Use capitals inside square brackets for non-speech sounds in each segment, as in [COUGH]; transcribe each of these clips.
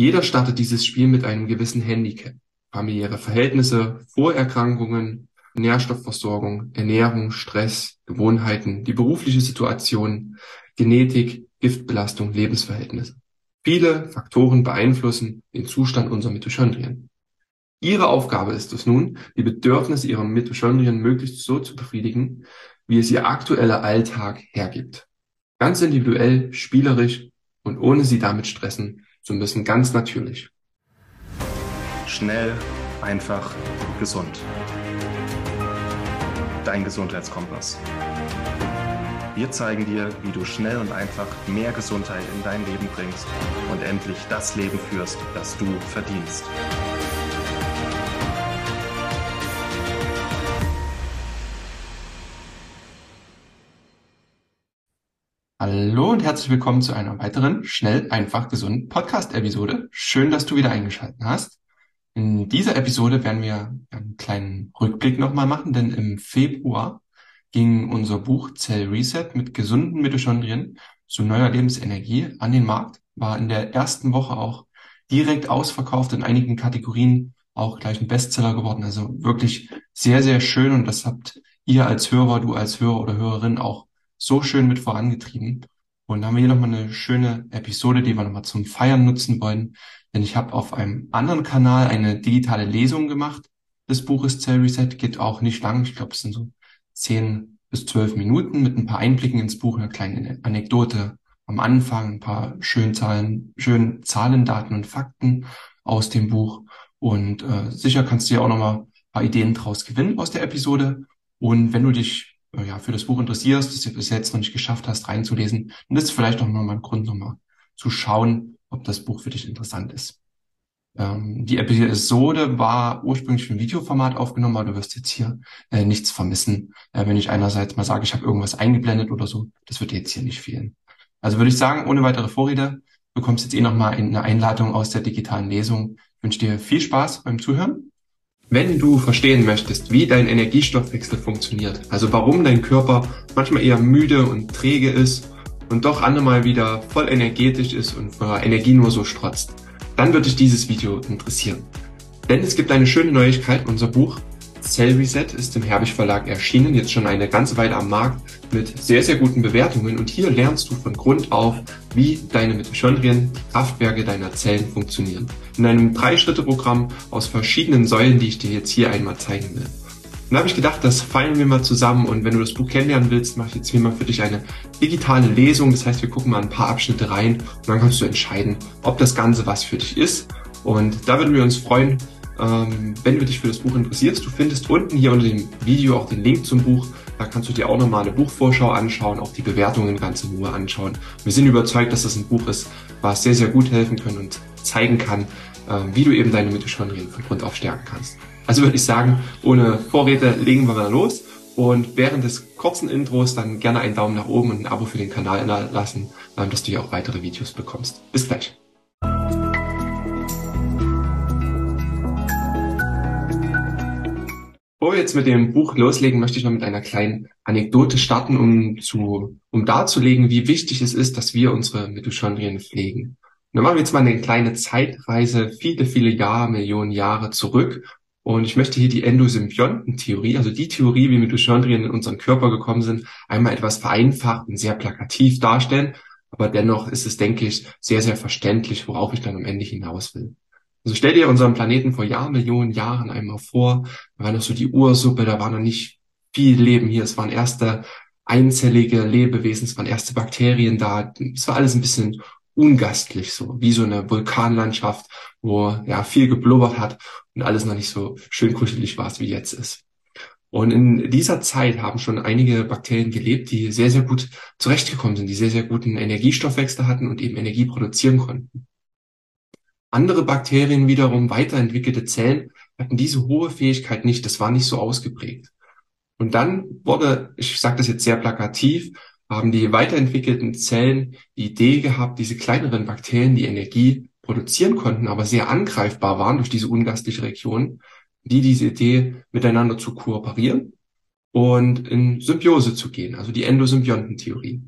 Jeder startet dieses Spiel mit einem gewissen Handicap. Familiäre Verhältnisse, Vorerkrankungen, Nährstoffversorgung, Ernährung, Stress, Gewohnheiten, die berufliche Situation, Genetik, Giftbelastung, Lebensverhältnisse. Viele Faktoren beeinflussen den Zustand unserer Mitochondrien. Ihre Aufgabe ist es nun, die Bedürfnisse ihrer Mitochondrien möglichst so zu befriedigen, wie es ihr aktueller Alltag hergibt. Ganz individuell, spielerisch und ohne sie damit stressen zu müssen, ganz natürlich. Schnell, einfach, gesund. Dein Gesundheitskompass. Wir zeigen dir, wie du schnell und einfach mehr Gesundheit in dein Leben bringst und endlich das Leben führst, das du verdienst. Hallo und herzlich willkommen zu einer weiteren schnell, einfach, gesund Podcast-Episode. Schön, dass du wieder eingeschaltet hast. In dieser Episode werden wir einen kleinen Rückblick nochmal machen, denn im Februar ging unser Buch Cell Reset mit gesunden Mitochondrien zu neuer Lebensenergie an den Markt, war in der ersten Woche auch direkt ausverkauft, in einigen Kategorien auch gleich ein Bestseller geworden. Also wirklich sehr, sehr schön und das habt ihr als Hörer, du als Hörer oder Hörerin auch so schön mit vorangetrieben. Und haben wir hier nochmal eine schöne Episode, die wir nochmal zum Feiern nutzen wollen. Denn ich habe auf einem anderen Kanal eine digitale Lesung gemacht des Buches Cell Reset. Geht auch nicht lang. Ich glaube, es sind so zehn bis zwölf Minuten mit ein paar Einblicken ins Buch, eine kleine Anekdote am Anfang, ein paar schönen Zahlen, schönen Zahlen, Daten und Fakten aus dem Buch. Und äh, sicher kannst du ja auch nochmal ein paar Ideen draus gewinnen aus der Episode. Und wenn du dich ja, für das Buch interessierst, das du bis jetzt noch nicht geschafft hast, reinzulesen, dann ist vielleicht auch nochmal ein Grund, nochmal zu schauen, ob das Buch für dich interessant ist. Ähm, die Episode war ursprünglich ein Videoformat aufgenommen, aber du wirst jetzt hier äh, nichts vermissen, äh, wenn ich einerseits mal sage, ich habe irgendwas eingeblendet oder so. Das wird dir jetzt hier nicht fehlen. Also würde ich sagen, ohne weitere Vorrede, bekommst jetzt eh nochmal eine Einladung aus der digitalen Lesung. Ich wünsche dir viel Spaß beim Zuhören wenn du verstehen möchtest, wie dein Energiestoffwechsel funktioniert, also warum dein Körper manchmal eher müde und träge ist und doch andermal wieder voll energetisch ist und vor Energie nur so strotzt, dann wird dich dieses Video interessieren. Denn es gibt eine schöne Neuigkeit, unser Buch Cell Reset ist im Herbig Verlag erschienen, jetzt schon eine ganze Weile am Markt mit sehr, sehr guten Bewertungen und hier lernst du von Grund auf, wie deine Mitochondrien, Kraftwerke deiner Zellen funktionieren. In einem Drei-Schritte-Programm aus verschiedenen Säulen, die ich dir jetzt hier einmal zeigen will. Und da habe ich gedacht, das feilen wir mal zusammen und wenn du das Buch kennenlernen willst, mache ich jetzt hier mal für dich eine digitale Lesung. Das heißt, wir gucken mal ein paar Abschnitte rein und dann kannst du entscheiden, ob das Ganze was für dich ist. Und da würden wir uns freuen, ähm, wenn du dich für das Buch interessierst, du findest unten hier unter dem Video auch den Link zum Buch. Da kannst du dir auch nochmal eine Buchvorschau anschauen, auch die Bewertungen ganz in Ruhe anschauen. Wir sind überzeugt, dass das ein Buch ist, was sehr, sehr gut helfen kann und zeigen kann, äh, wie du eben deine Mitochondrien von Grund auf stärken kannst. Also würde ich sagen, ohne Vorrede legen wir mal los. Und während des kurzen Intros dann gerne einen Daumen nach oben und ein Abo für den Kanal lassen, dass du hier auch weitere Videos bekommst. Bis gleich. Jetzt mit dem Buch loslegen, möchte ich noch mit einer kleinen Anekdote starten, um zu, um darzulegen, wie wichtig es ist, dass wir unsere Mitochondrien pflegen. Und dann machen wir jetzt mal eine kleine Zeitreise, viele, viele Jahre, Millionen Jahre zurück. Und ich möchte hier die Endosymbionten-Theorie, also die Theorie, wie Mitochondrien in unseren Körper gekommen sind, einmal etwas vereinfacht und sehr plakativ darstellen. Aber dennoch ist es, denke ich, sehr, sehr verständlich, worauf ich dann am Ende hinaus will. Also stell dir unseren Planeten vor Jahrmillionen Jahren einmal vor. Da war noch so die Ursuppe, da war noch nicht viel Leben hier. Es waren erste einzellige Lebewesen, es waren erste Bakterien da. Es war alles ein bisschen ungastlich so, wie so eine Vulkanlandschaft, wo ja viel geblubbert hat und alles noch nicht so schön kuschelig war, wie jetzt ist. Und in dieser Zeit haben schon einige Bakterien gelebt, die sehr, sehr gut zurechtgekommen sind, die sehr, sehr guten Energiestoffwechsel hatten und eben Energie produzieren konnten. Andere Bakterien wiederum, weiterentwickelte Zellen, hatten diese hohe Fähigkeit nicht. Das war nicht so ausgeprägt. Und dann wurde, ich sage das jetzt sehr plakativ, haben die weiterentwickelten Zellen die Idee gehabt, diese kleineren Bakterien, die Energie produzieren konnten, aber sehr angreifbar waren durch diese ungastliche Region, die diese Idee miteinander zu kooperieren und in Symbiose zu gehen, also die Endosymbiontentheorie.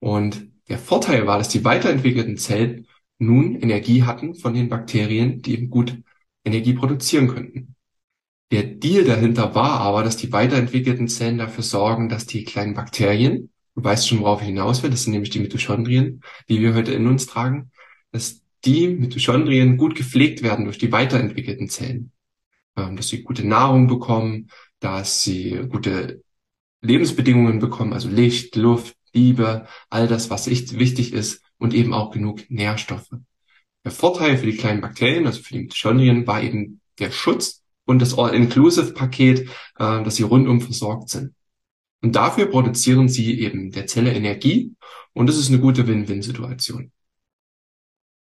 Und der Vorteil war, dass die weiterentwickelten Zellen nun Energie hatten von den Bakterien, die eben gut Energie produzieren könnten. Der Deal dahinter war aber, dass die weiterentwickelten Zellen dafür sorgen, dass die kleinen Bakterien, du weißt schon, worauf ich hinaus will, das sind nämlich die Mitochondrien, die wir heute in uns tragen, dass die Mitochondrien gut gepflegt werden durch die weiterentwickelten Zellen. Ähm, dass sie gute Nahrung bekommen, dass sie gute Lebensbedingungen bekommen, also Licht, Luft, Liebe, all das, was wichtig ist und eben auch genug Nährstoffe. Der Vorteil für die kleinen Bakterien, also für die Mitochondrien, war eben der Schutz und das All-Inclusive-Paket, äh, dass sie rundum versorgt sind. Und dafür produzieren sie eben der Zelle Energie und das ist eine gute Win-Win-Situation.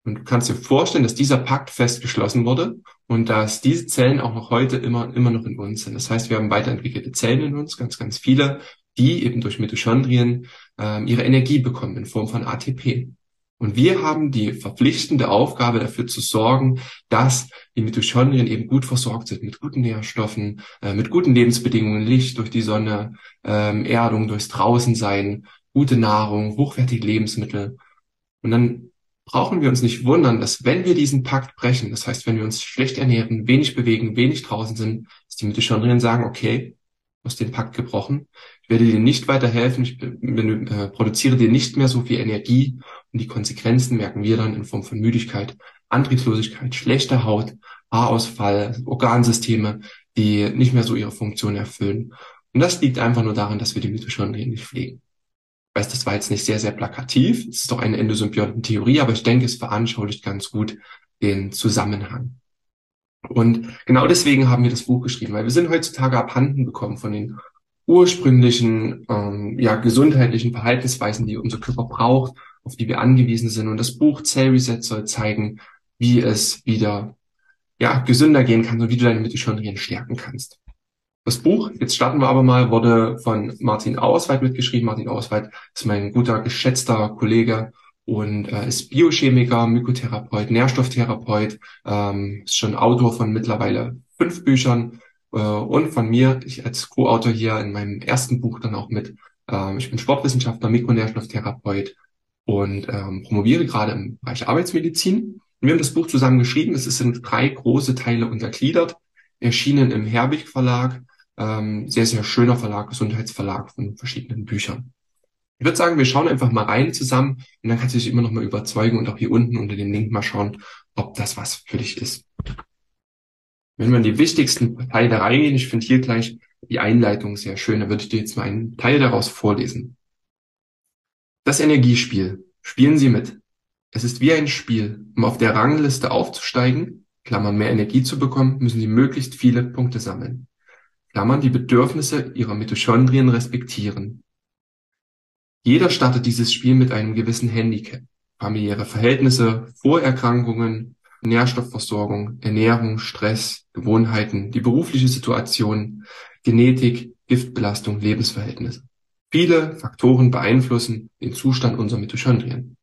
Und du kannst dir vorstellen, dass dieser Pakt fest geschlossen wurde und dass diese Zellen auch noch heute immer, immer noch in uns sind. Das heißt, wir haben weiterentwickelte Zellen in uns, ganz, ganz viele, die eben durch Mitochondrien ähm, ihre Energie bekommen in Form von ATP. Und wir haben die verpflichtende Aufgabe dafür zu sorgen, dass die Mitochondrien eben gut versorgt sind mit guten Nährstoffen, äh, mit guten Lebensbedingungen, Licht durch die Sonne, ähm, Erdung durchs Draußensein, gute Nahrung, hochwertige Lebensmittel. Und dann brauchen wir uns nicht wundern, dass wenn wir diesen Pakt brechen, das heißt, wenn wir uns schlecht ernähren, wenig bewegen, wenig draußen sind, dass die Mitochondrien sagen, okay, du hast den Pakt gebrochen, werde dir nicht weiterhelfen, ich äh, produziere dir nicht mehr so viel Energie und die Konsequenzen merken wir dann in Form von Müdigkeit, Antriebslosigkeit, schlechter Haut, Haarausfall, Organsysteme, die nicht mehr so ihre Funktion erfüllen. Und das liegt einfach nur daran, dass wir die Mitochondrien nicht pflegen weiß, das war jetzt nicht sehr, sehr plakativ. Es ist doch eine Endosymbiontentheorie, aber ich denke, es veranschaulicht ganz gut den Zusammenhang. Und genau deswegen haben wir das Buch geschrieben, weil wir sind heutzutage abhanden bekommen von den ursprünglichen, ähm, ja, gesundheitlichen Verhaltensweisen, die unser Körper braucht, auf die wir angewiesen sind. Und das Buch Cell Reset soll zeigen, wie es wieder, ja, gesünder gehen kann und wie du deine Mitochondrien stärken kannst. Das Buch, jetzt starten wir aber mal, wurde von Martin Ausweit mitgeschrieben. Martin Ausweit ist mein guter, geschätzter Kollege und äh, ist Biochemiker, Mykotherapeut, Nährstofftherapeut, ähm, ist schon Autor von mittlerweile fünf Büchern und von mir, ich als Co-Autor hier in meinem ersten Buch dann auch mit. Ähm, ich bin Sportwissenschaftler, Mikronährstofftherapeut und ähm, promoviere gerade im Bereich Arbeitsmedizin. Und wir haben das Buch zusammen geschrieben. Es ist in drei große Teile untergliedert, erschienen im Herbig Verlag ähm, sehr, sehr schöner Verlag, Gesundheitsverlag von verschiedenen Büchern. Ich würde sagen, wir schauen einfach mal rein zusammen und dann kannst du dich immer noch mal überzeugen und auch hier unten unter dem Link mal schauen, ob das was für dich ist. Wenn wir in die wichtigsten Teile reingehen, ich finde hier gleich die Einleitung sehr schön, da würde ich dir jetzt mal einen Teil daraus vorlesen. Das Energiespiel. Spielen Sie mit. Es ist wie ein Spiel. Um auf der Rangliste aufzusteigen, Klammern mehr Energie zu bekommen, müssen Sie möglichst viele Punkte sammeln. Klammern die Bedürfnisse ihrer Mitochondrien respektieren. Jeder startet dieses Spiel mit einem gewissen Handicap. Familiäre Verhältnisse, Vorerkrankungen, Nährstoffversorgung, Ernährung, Stress, Gewohnheiten, die berufliche Situation, Genetik, Giftbelastung, Lebensverhältnisse. Viele Faktoren beeinflussen den Zustand unserer Mitochondrien.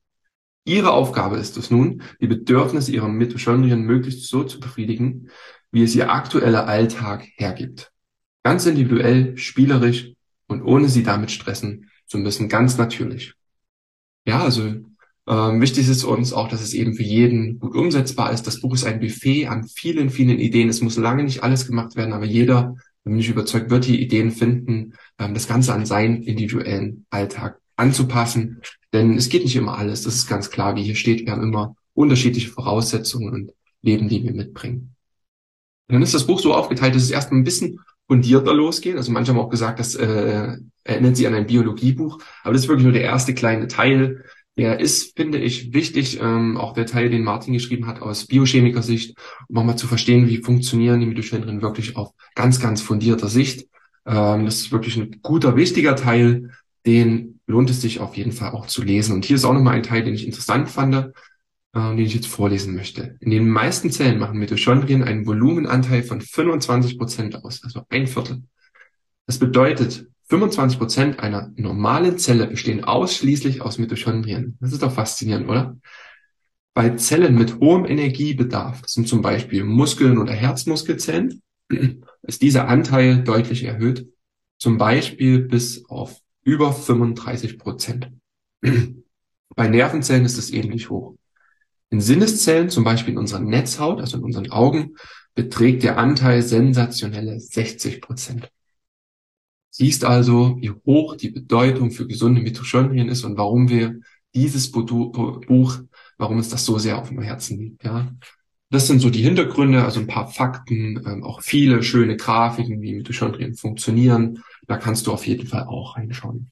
Ihre Aufgabe ist es nun, die Bedürfnisse ihrer Mitochondrien möglichst so zu befriedigen, wie es ihr aktueller Alltag hergibt. Ganz individuell, spielerisch und ohne sie damit stressen zu müssen, ganz natürlich. Ja, also ähm, wichtig ist uns auch, dass es eben für jeden gut umsetzbar ist. Das Buch ist ein Buffet an vielen, vielen Ideen. Es muss lange nicht alles gemacht werden, aber jeder, da bin ich überzeugt, wird die Ideen finden, ähm, das Ganze an seinen individuellen Alltag anzupassen. Denn es geht nicht immer alles. Das ist ganz klar, wie hier steht. Wir haben immer unterschiedliche Voraussetzungen und Leben, die wir mitbringen. Dann ist das Buch so aufgeteilt, dass es erstmal ein bisschen fundierter losgehen. Also manche haben auch gesagt, das äh, erinnert sie an ein Biologiebuch, aber das ist wirklich nur der erste kleine Teil. Der ist, finde ich, wichtig, ähm, auch der Teil, den Martin geschrieben hat aus Biochemiker-Sicht, um auch mal zu verstehen, wie funktionieren die Mitochondrien wirklich auf ganz, ganz fundierter Sicht. Ähm, das ist wirklich ein guter, wichtiger Teil, den lohnt es sich auf jeden Fall auch zu lesen. Und hier ist auch nochmal ein Teil, den ich interessant fand äh, den ich jetzt vorlesen möchte. In den meisten Zellen machen Mitochondrien einen Volumenanteil von 25 Prozent aus, also ein Viertel. Das bedeutet, 25 Prozent einer normalen Zelle bestehen ausschließlich aus Mitochondrien. Das ist doch faszinierend, oder? Bei Zellen mit hohem Energiebedarf, das sind zum Beispiel Muskeln oder Herzmuskelzellen, [CLEARS THROAT] ist dieser Anteil deutlich erhöht, zum Beispiel bis auf über 35 Prozent. [CLEARS THROAT] Bei Nervenzellen ist es ähnlich hoch. In Sinneszellen, zum Beispiel in unserer Netzhaut, also in unseren Augen, beträgt der Anteil sensationelle 60 Prozent. Siehst also, wie hoch die Bedeutung für gesunde Mitochondrien ist und warum wir dieses Buch, warum uns das so sehr auf dem Herzen liegt. Ja, das sind so die Hintergründe, also ein paar Fakten, ähm, auch viele schöne Grafiken, wie Mitochondrien funktionieren. Da kannst du auf jeden Fall auch reinschauen.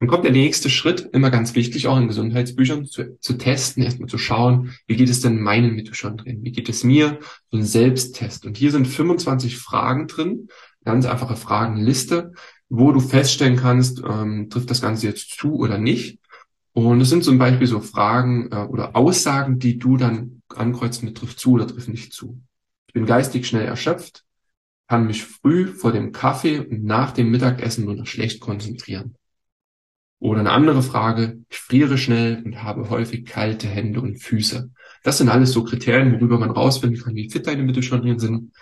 Dann kommt der nächste Schritt, immer ganz wichtig, auch in Gesundheitsbüchern, zu, zu testen, erstmal zu schauen, wie geht es denn meinen Mitochondrien? Wie geht es mir? So ein Selbsttest. Und hier sind 25 Fragen drin, ganz einfache Fragenliste, wo du feststellen kannst, ähm, trifft das Ganze jetzt zu oder nicht. Und es sind zum Beispiel so Fragen äh, oder Aussagen, die du dann ankreuzt mit trifft zu oder trifft nicht zu. Ich bin geistig schnell erschöpft, kann mich früh vor dem Kaffee und nach dem Mittagessen nur noch schlecht konzentrieren. Oder eine andere Frage, ich friere schnell und habe häufig kalte Hände und Füße. Das sind alles so Kriterien, worüber man rausfinden kann, wie fit deine Mittelschondrien sind.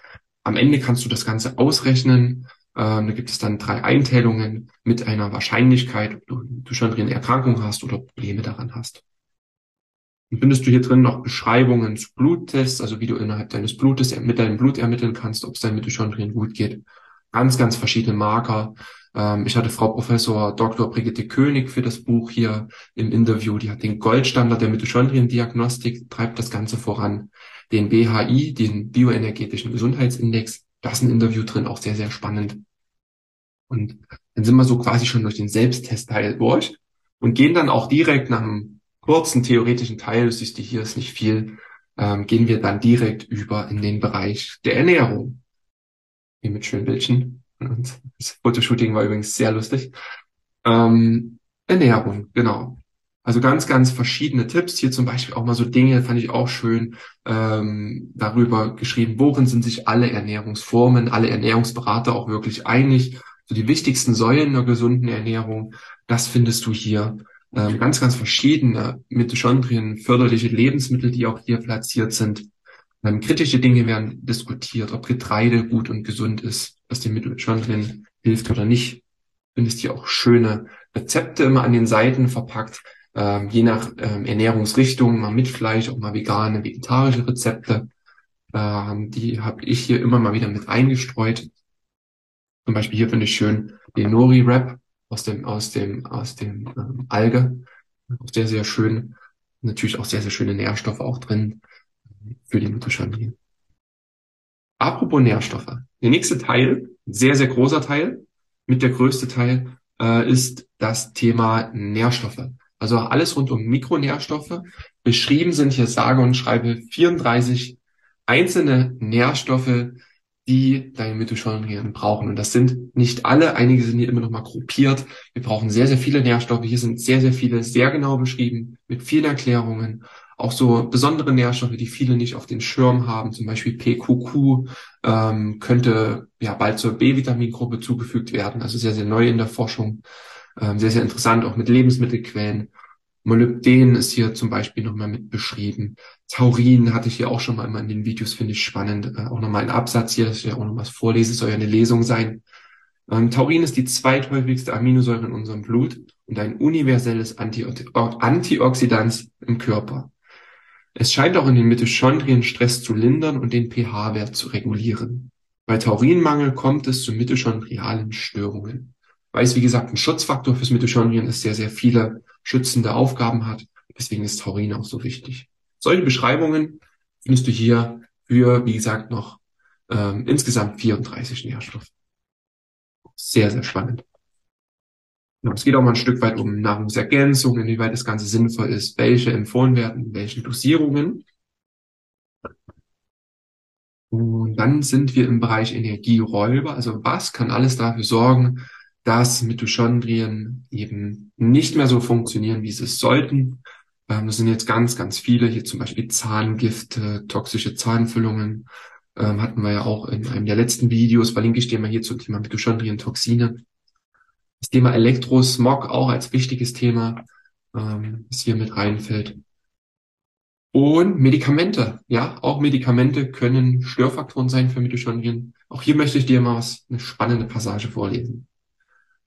Am Ende kannst du das Ganze ausrechnen. Ähm, da gibt es dann drei Einteilungen mit einer Wahrscheinlichkeit, ob du Mittelschondrien-Erkrankung hast oder Probleme daran hast. Dann findest du hier drin noch Beschreibungen zu Bluttests, also wie du innerhalb deines Blutes mit deinem Blut ermitteln kannst, ob es deinem Mitochondrien gut geht. Ganz, ganz verschiedene Marker. Ähm, ich hatte Frau Professor Dr. Brigitte König für das Buch hier im Interview. Die hat den Goldstandard der Mitochondriendiagnostik, treibt das Ganze voran. Den BHI, den bioenergetischen Gesundheitsindex, da ist ein Interview drin, auch sehr, sehr spannend. Und dann sind wir so quasi schon durch den Selbsttestteil durch und gehen dann auch direkt nach einem kurzen theoretischen Teil, du siehst, hier ist nicht viel, ähm, gehen wir dann direkt über in den Bereich der Ernährung. Hier mit schönen Bildchen. Und das Fotoshooting war übrigens sehr lustig. Ähm, Ernährung, genau. Also ganz, ganz verschiedene Tipps. Hier zum Beispiel auch mal so Dinge, fand ich auch schön, ähm, darüber geschrieben, worin sind sich alle Ernährungsformen, alle Ernährungsberater auch wirklich einig. So die wichtigsten Säulen der gesunden Ernährung, das findest du hier. Ähm, ganz, ganz verschiedene Mitochondrien, förderliche Lebensmittel, die auch hier platziert sind. Ähm, kritische Dinge werden diskutiert, ob Getreide gut und gesund ist, was dem Mitochondrien hilft oder nicht. Findest hier auch schöne Rezepte immer an den Seiten verpackt, ähm, je nach ähm, Ernährungsrichtung, mal mit Fleisch, auch mal vegane, vegetarische Rezepte. Ähm, die habe ich hier immer mal wieder mit eingestreut. Zum Beispiel hier finde ich schön den Nori-Wrap aus dem, aus dem, aus dem ähm, Alge. Auch sehr, sehr schön. Natürlich auch sehr, sehr schöne Nährstoffe auch drin für die Mitochondrien. Apropos Nährstoffe. Der nächste Teil, sehr, sehr großer Teil, mit der größte Teil, äh, ist das Thema Nährstoffe. Also alles rund um Mikronährstoffe. Beschrieben sind hier sage und schreibe 34 einzelne Nährstoffe, die deine Mitochondrien brauchen. Und das sind nicht alle, einige sind hier immer noch mal gruppiert. Wir brauchen sehr, sehr viele Nährstoffe. Hier sind sehr, sehr viele sehr genau beschrieben, mit vielen Erklärungen. Auch so besondere Nährstoffe, die viele nicht auf den Schirm haben, zum Beispiel PQQ, ähm, könnte ja bald zur B-Vitamingruppe zugefügt werden. Also sehr, sehr neu in der Forschung. Ähm, sehr, sehr interessant, auch mit Lebensmittelquellen. Molybden ist hier zum Beispiel nochmal mit beschrieben. Taurin hatte ich hier auch schon mal immer in den Videos, finde ich spannend. Äh, auch nochmal ein Absatz hier, dass ich ja auch noch was vorlese, soll ja eine Lesung sein. Ähm, Taurin ist die zweithäufigste Aminosäure in unserem Blut und ein universelles Anti Antioxidant im Körper. Es scheint auch in den Mitochondrien Stress zu lindern und den pH-Wert zu regulieren. Bei Taurinmangel kommt es zu mitochondrialen Störungen. Weil es, wie gesagt, ein Schutzfaktor fürs Mitochondrien ist, sehr, sehr viele schützende Aufgaben hat. Deswegen ist Taurin auch so wichtig. Solche Beschreibungen findest du hier für, wie gesagt, noch ähm, insgesamt 34 Nährstoffe. Sehr, sehr spannend. Ja, es geht auch mal ein Stück weit um Nahrungsergänzung, inwieweit das Ganze sinnvoll ist, welche empfohlen werden, in welchen Dosierungen. Und dann sind wir im Bereich Energieräuber. Also was kann alles dafür sorgen, dass Mitochondrien eben nicht mehr so funktionieren, wie sie es sollten. Ähm, das sind jetzt ganz, ganz viele, hier zum Beispiel Zahngifte, toxische Zahnfüllungen, ähm, hatten wir ja auch in einem der letzten Videos, verlinke ich dir mal hier zum Thema Mitochondrien-Toxine. Das Thema Elektrosmog auch als wichtiges Thema, ähm, das hier mit reinfällt. Und Medikamente, ja, auch Medikamente können Störfaktoren sein für Mitochondrien. Auch hier möchte ich dir mal was, eine spannende Passage vorlesen.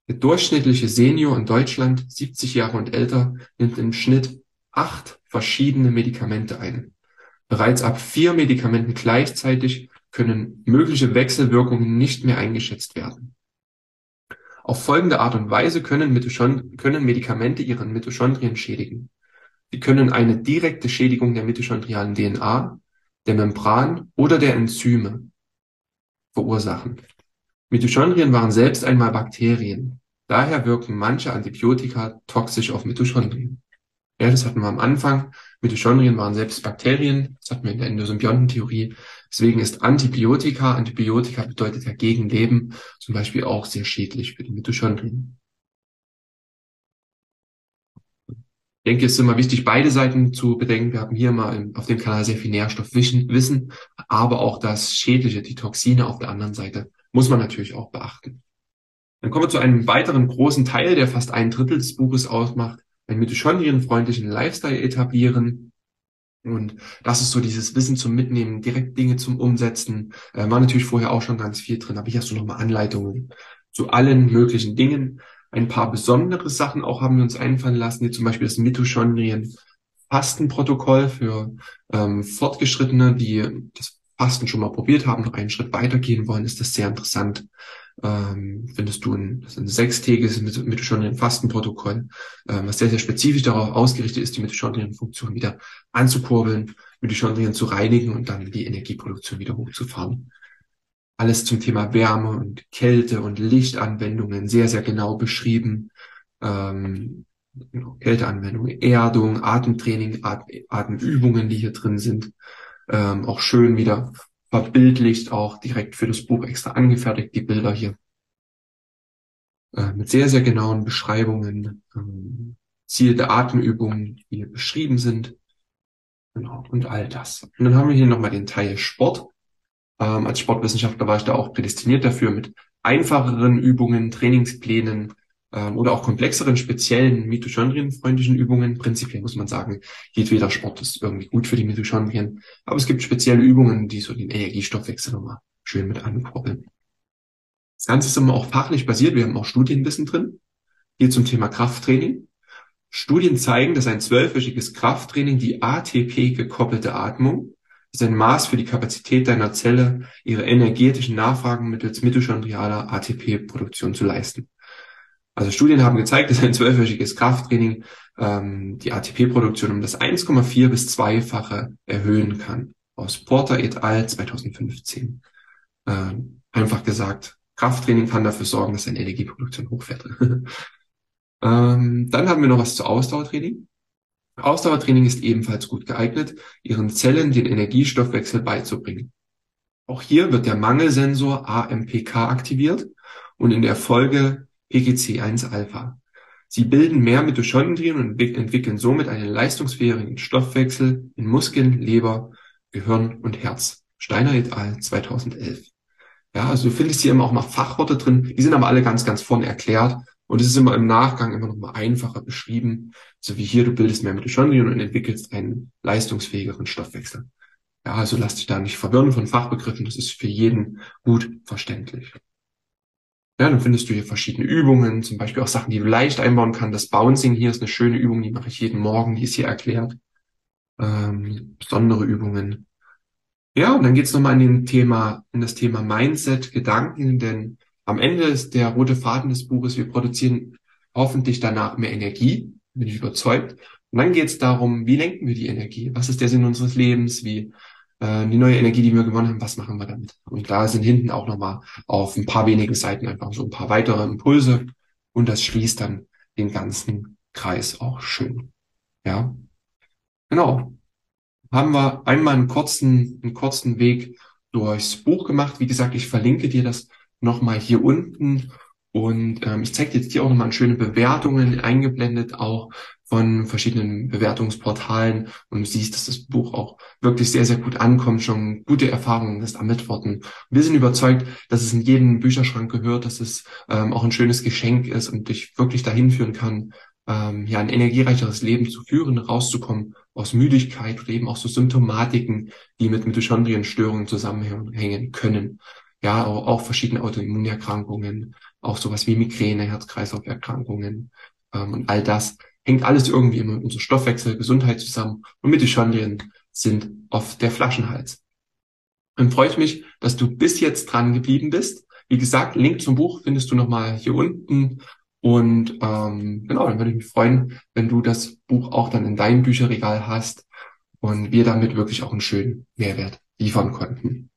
Der durchschnittliche Senior in Deutschland, 70 Jahre und älter, nimmt im Schnitt acht verschiedene Medikamente ein. Bereits ab vier Medikamenten gleichzeitig können mögliche Wechselwirkungen nicht mehr eingeschätzt werden. Auf folgende Art und Weise können, können Medikamente ihren Mitochondrien schädigen. Sie können eine direkte Schädigung der mitochondrialen DNA, der Membran oder der Enzyme verursachen. Mitochondrien waren selbst einmal Bakterien. Daher wirken manche Antibiotika toxisch auf Mitochondrien. Ja, das hatten wir am Anfang. Mitochondrien waren selbst Bakterien. Das hatten wir in der Endosymbiontentheorie. Deswegen ist Antibiotika, Antibiotika bedeutet ja Gegenleben, zum Beispiel auch sehr schädlich für die Mitochondrien. Ich denke, es ist immer wichtig, beide Seiten zu bedenken. Wir haben hier mal auf dem Kanal sehr viel Nährstoffwissen, aber auch das Schädliche, die Toxine auf der anderen Seite, muss man natürlich auch beachten. Dann kommen wir zu einem weiteren großen Teil, der fast ein Drittel des Buches ausmacht, einen mitochondrienfreundlichen Lifestyle etablieren. Und das ist so dieses Wissen zum Mitnehmen, direkt Dinge zum Umsetzen. Äh, war natürlich vorher auch schon ganz viel drin, aber hier hast du nochmal Anleitungen zu allen möglichen Dingen. Ein paar besondere Sachen auch haben wir uns einfallen lassen, wie zum Beispiel das Mitochondrien Fastenprotokoll für ähm, Fortgeschrittene, die das Fasten schon mal probiert haben, noch einen Schritt weitergehen wollen, ist das sehr interessant. Ähm, findest du ein, das ist ein sechstägiges Mitochondrien-Fastenprotokoll, ähm, was sehr, sehr spezifisch darauf ausgerichtet ist, die Mitochondrien-Funktion wieder anzukurbeln, Mitochondrien zu reinigen und dann die Energieproduktion wieder hochzufahren. Alles zum Thema Wärme und Kälte und Lichtanwendungen sehr, sehr genau beschrieben. Ähm, genau, Kälteanwendungen, Erdung, Atemtraining, Atemübungen, die hier drin sind ähm, auch schön wieder verbildlicht, auch direkt für das Buch extra angefertigt, die Bilder hier. Äh, mit sehr, sehr genauen Beschreibungen, ähm, Ziel der Atemübungen, die hier beschrieben sind. Genau, und all das. Und dann haben wir hier nochmal den Teil Sport. Ähm, als Sportwissenschaftler war ich da auch prädestiniert dafür mit einfacheren Übungen, Trainingsplänen, ähm, oder auch komplexeren, speziellen mitochondrienfreundlichen Übungen. Prinzipiell muss man sagen, jedweder Sport ist irgendwie gut für die Mitochondrien. Aber es gibt spezielle Übungen, die so den Energiestoffwechsel nochmal schön mit ankurbeln. Das Ganze ist immer auch fachlich basiert. Wir haben auch Studienwissen drin. Hier zum Thema Krafttraining. Studien zeigen, dass ein zwölfwöchiges Krafttraining die ATP gekoppelte Atmung ist ein Maß für die Kapazität deiner Zelle, ihre energetischen Nachfragen mittels mitochondrialer ATP-Produktion zu leisten. Also Studien haben gezeigt, [LAUGHS] dass ein zwölfwöchiges Krafttraining ähm, die ATP-Produktion um das 1,4 bis 2-fache erhöhen kann. Aus Porter et al. 2015. Ähm, einfach gesagt, Krafttraining kann dafür sorgen, dass deine Energieproduktion hochfährt. [LAUGHS] ähm, dann haben wir noch was zu Ausdauertraining. Ausdauertraining ist ebenfalls gut geeignet, ihren Zellen den Energiestoffwechsel beizubringen. Auch hier wird der Mangelsensor AMPK aktiviert und in der Folge PGC1-Alpha. Sie bilden mehr Mitochondrien und entwickeln somit einen leistungsfähigen Stoffwechsel in Muskeln, Leber, Gehirn und Herz. Steiner et al. 2011. Ja, also du findest hier immer auch mal Fachworte drin, die sind aber alle ganz, ganz vorne erklärt und es ist immer im Nachgang immer noch mal einfacher beschrieben. So wie hier, du bildest mehr Mitochondrien und entwickelst einen leistungsfähigeren Stoffwechsel. Ja, also lass dich da nicht verwirren von Fachbegriffen, das ist für jeden gut verständlich. Ja, dann findest du hier verschiedene Übungen, zum Beispiel auch Sachen, die du leicht einbauen kannst. Das Bouncing hier ist eine schöne Übung, die mache ich jeden Morgen, die ist hier erklärt. Ähm, besondere Übungen. Ja, und dann geht's nochmal in den Thema, in das Thema Mindset, Gedanken, denn am Ende ist der rote Faden des Buches, wir produzieren hoffentlich danach mehr Energie, bin ich überzeugt. Und dann geht's darum, wie lenken wir die Energie? Was ist der Sinn unseres Lebens? Wie äh, die neue Energie, die wir gewonnen haben, was machen wir damit? Und da sind hinten auch nochmal auf ein paar wenigen Seiten einfach so ein paar weitere Impulse und das schließt dann den ganzen Kreis auch schön. Ja, genau. Haben wir einmal einen kurzen, einen kurzen Weg durchs Buch gemacht. Wie gesagt, ich verlinke dir das nochmal hier unten und ähm, ich zeige dir jetzt hier auch nochmal schöne Bewertungen eingeblendet, auch von verschiedenen Bewertungsportalen und du siehst, dass das Buch auch wirklich sehr, sehr gut ankommt, schon gute Erfahrungen ist damit worden. Wir sind überzeugt, dass es in jeden Bücherschrank gehört, dass es ähm, auch ein schönes Geschenk ist und dich wirklich dahin führen kann, ähm, ja, ein energiereicheres Leben zu führen, rauszukommen aus Müdigkeit oder eben auch so Symptomatiken, die mit Mitochondrienstörungen zusammenhängen können. Ja, auch, auch verschiedene Autoimmunerkrankungen, auch sowas wie Migräne, Herz-Kreislauf-Erkrankungen ähm, und all das hängt alles irgendwie immer mit unserem Stoffwechsel, Gesundheit zusammen und Mitochondrien sind oft der Flaschenhals. Dann freue ich mich, dass du bis jetzt dran geblieben bist. Wie gesagt, Link zum Buch findest du nochmal hier unten. Und ähm, genau, dann würde ich mich freuen, wenn du das Buch auch dann in deinem Bücherregal hast und wir damit wirklich auch einen schönen Mehrwert liefern konnten.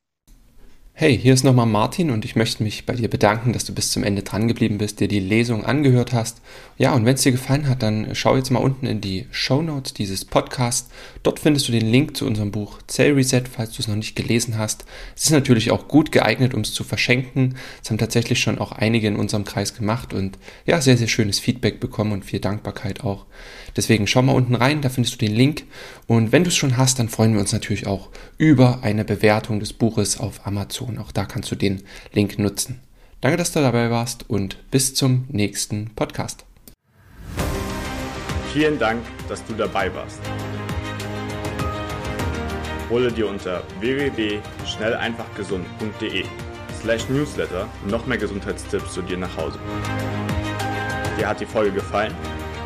Hey, hier ist nochmal Martin und ich möchte mich bei dir bedanken, dass du bis zum Ende dran geblieben bist, dir die Lesung angehört hast. Ja, und wenn es dir gefallen hat, dann schau jetzt mal unten in die Show Notes dieses Podcasts. Dort findest du den Link zu unserem Buch Cell Reset, falls du es noch nicht gelesen hast. Es ist natürlich auch gut geeignet, um es zu verschenken. Es haben tatsächlich schon auch einige in unserem Kreis gemacht und ja, sehr, sehr schönes Feedback bekommen und viel Dankbarkeit auch. Deswegen schau mal unten rein, da findest du den Link. Und wenn du es schon hast, dann freuen wir uns natürlich auch über eine Bewertung des Buches auf Amazon. Auch da kannst du den Link nutzen. Danke, dass du dabei warst und bis zum nächsten Podcast. Vielen Dank, dass du dabei warst. Hole dir unter www.schnelleinfachgesund.de slash newsletter noch mehr Gesundheitstipps zu dir nach Hause. Dir hat die Folge gefallen?